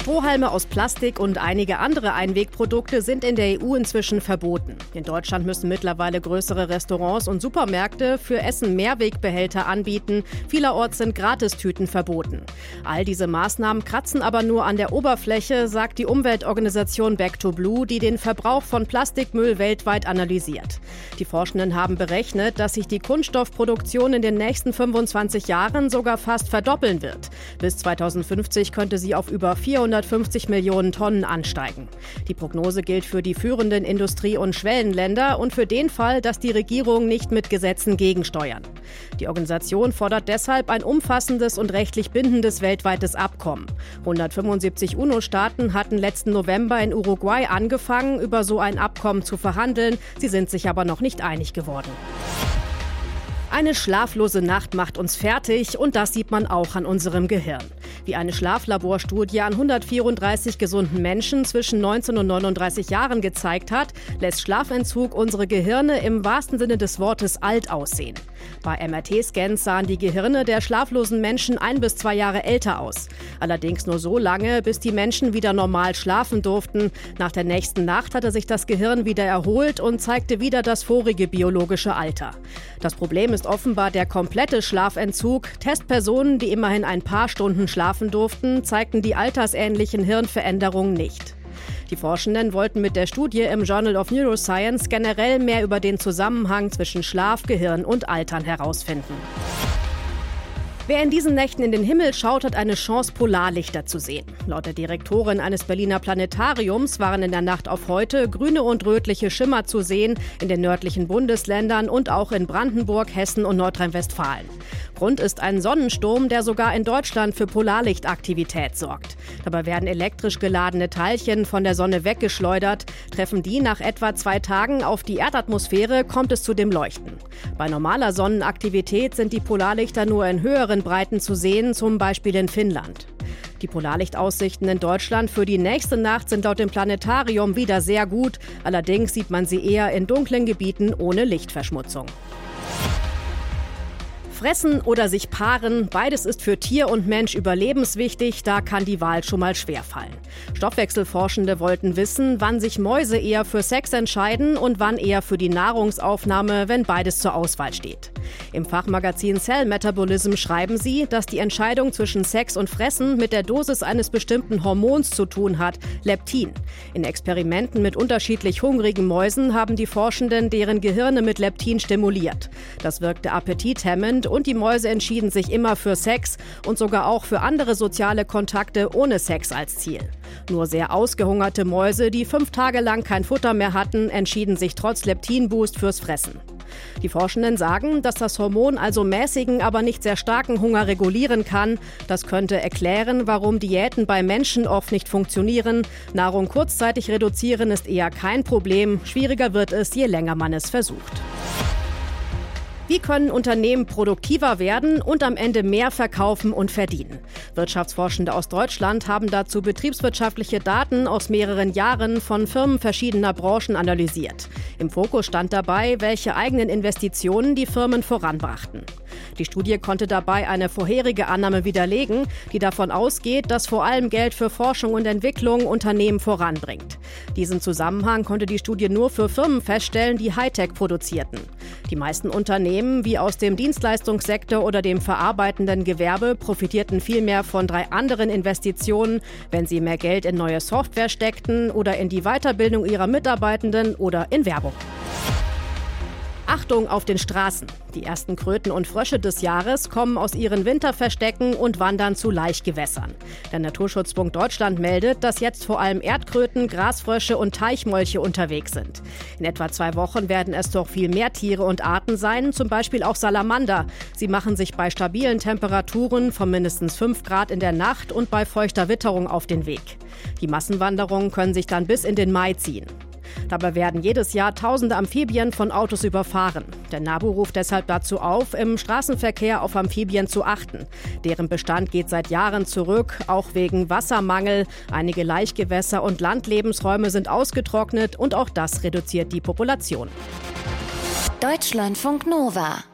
Strohhalme aus Plastik und einige andere Einwegprodukte sind in der EU inzwischen verboten. In Deutschland müssen mittlerweile größere Restaurants und Supermärkte für Essen Mehrwegbehälter anbieten. Vielerorts sind Gratistüten verboten. All diese Maßnahmen kratzen aber nur an der Oberfläche, sagt die Umweltorganisation Back to Blue, die den Verbrauch von Plastikmüll weltweit analysiert. Die Forschenden haben berechnet, dass sich die Kunststoffproduktion in den nächsten 25 Jahren sogar fast verdoppeln wird. Bis 2050 könnte sie auf über 400 150 Millionen Tonnen ansteigen. Die Prognose gilt für die führenden Industrie- und Schwellenländer und für den Fall, dass die Regierung nicht mit Gesetzen gegensteuern. Die Organisation fordert deshalb ein umfassendes und rechtlich bindendes weltweites Abkommen. 175 UNO-Staaten hatten letzten November in Uruguay angefangen, über so ein Abkommen zu verhandeln. Sie sind sich aber noch nicht einig geworden. Eine schlaflose Nacht macht uns fertig und das sieht man auch an unserem Gehirn. Wie eine Schlaflaborstudie an 134 gesunden Menschen zwischen 19 und 39 Jahren gezeigt hat, lässt Schlafentzug unsere Gehirne im wahrsten Sinne des Wortes alt aussehen. Bei MRT-Scans sahen die Gehirne der schlaflosen Menschen ein bis zwei Jahre älter aus. Allerdings nur so lange, bis die Menschen wieder normal schlafen durften. Nach der nächsten Nacht hatte sich das Gehirn wieder erholt und zeigte wieder das vorige biologische Alter. Das Problem ist offenbar der komplette Schlafentzug. Testpersonen, die immerhin ein paar Stunden schlafen durften, zeigten die altersähnlichen Hirnveränderungen nicht. Die Forschenden wollten mit der Studie im Journal of Neuroscience generell mehr über den Zusammenhang zwischen Schlaf, Gehirn und Altern herausfinden. Wer in diesen Nächten in den Himmel schaut, hat eine Chance, Polarlichter zu sehen. Laut der Direktorin eines Berliner Planetariums waren in der Nacht auf heute grüne und rötliche Schimmer zu sehen in den nördlichen Bundesländern und auch in Brandenburg, Hessen und Nordrhein-Westfalen. Grund ist ein Sonnensturm, der sogar in Deutschland für Polarlichtaktivität sorgt. Dabei werden elektrisch geladene Teilchen von der Sonne weggeschleudert. Treffen die nach etwa zwei Tagen auf die Erdatmosphäre, kommt es zu dem Leuchten. Bei normaler Sonnenaktivität sind die Polarlichter nur in höheren Breiten zu sehen, zum Beispiel in Finnland. Die Polarlichtaussichten in Deutschland für die nächste Nacht sind laut dem Planetarium wieder sehr gut. Allerdings sieht man sie eher in dunklen Gebieten ohne Lichtverschmutzung. Fressen oder sich paaren, beides ist für Tier und Mensch überlebenswichtig, da kann die Wahl schon mal schwerfallen. Stoffwechselforschende wollten wissen, wann sich Mäuse eher für Sex entscheiden und wann eher für die Nahrungsaufnahme, wenn beides zur Auswahl steht. Im Fachmagazin Cell Metabolism schreiben sie, dass die Entscheidung zwischen Sex und Fressen mit der Dosis eines bestimmten Hormons zu tun hat, Leptin. In Experimenten mit unterschiedlich hungrigen Mäusen haben die Forschenden deren Gehirne mit Leptin stimuliert. Das wirkte appetithemmend und die Mäuse entschieden sich immer für Sex und sogar auch für andere soziale Kontakte ohne Sex als Ziel. Nur sehr ausgehungerte Mäuse, die fünf Tage lang kein Futter mehr hatten, entschieden sich trotz Leptinboost fürs Fressen. Die Forschenden sagen, dass das Hormon also mäßigen, aber nicht sehr starken Hunger regulieren kann. Das könnte erklären, warum Diäten bei Menschen oft nicht funktionieren. Nahrung kurzzeitig reduzieren ist eher kein Problem. Schwieriger wird es, je länger man es versucht. Wie können Unternehmen produktiver werden und am Ende mehr verkaufen und verdienen? Wirtschaftsforschende aus Deutschland haben dazu betriebswirtschaftliche Daten aus mehreren Jahren von Firmen verschiedener Branchen analysiert. Im Fokus stand dabei, welche eigenen Investitionen die Firmen voranbrachten. Die Studie konnte dabei eine vorherige Annahme widerlegen, die davon ausgeht, dass vor allem Geld für Forschung und Entwicklung Unternehmen voranbringt. Diesen Zusammenhang konnte die Studie nur für Firmen feststellen, die Hightech produzierten. Die meisten Unternehmen, wie aus dem Dienstleistungssektor oder dem verarbeitenden Gewerbe, profitierten vielmehr von drei anderen Investitionen, wenn sie mehr Geld in neue Software steckten oder in die Weiterbildung ihrer Mitarbeitenden oder in Werbung. Achtung auf den Straßen. Die ersten Kröten und Frösche des Jahres kommen aus ihren Winterverstecken und wandern zu Laichgewässern. Der Naturschutzbund Deutschland meldet, dass jetzt vor allem Erdkröten, Grasfrösche und Teichmolche unterwegs sind. In etwa zwei Wochen werden es doch viel mehr Tiere und Arten sein, zum Beispiel auch Salamander. Sie machen sich bei stabilen Temperaturen von mindestens 5 Grad in der Nacht und bei feuchter Witterung auf den Weg. Die Massenwanderungen können sich dann bis in den Mai ziehen. Dabei werden jedes Jahr tausende Amphibien von Autos überfahren. Der NABU ruft deshalb dazu auf, im Straßenverkehr auf Amphibien zu achten. Deren Bestand geht seit Jahren zurück, auch wegen Wassermangel. Einige Laichgewässer und Landlebensräume sind ausgetrocknet und auch das reduziert die Population. Deutschlandfunk Nova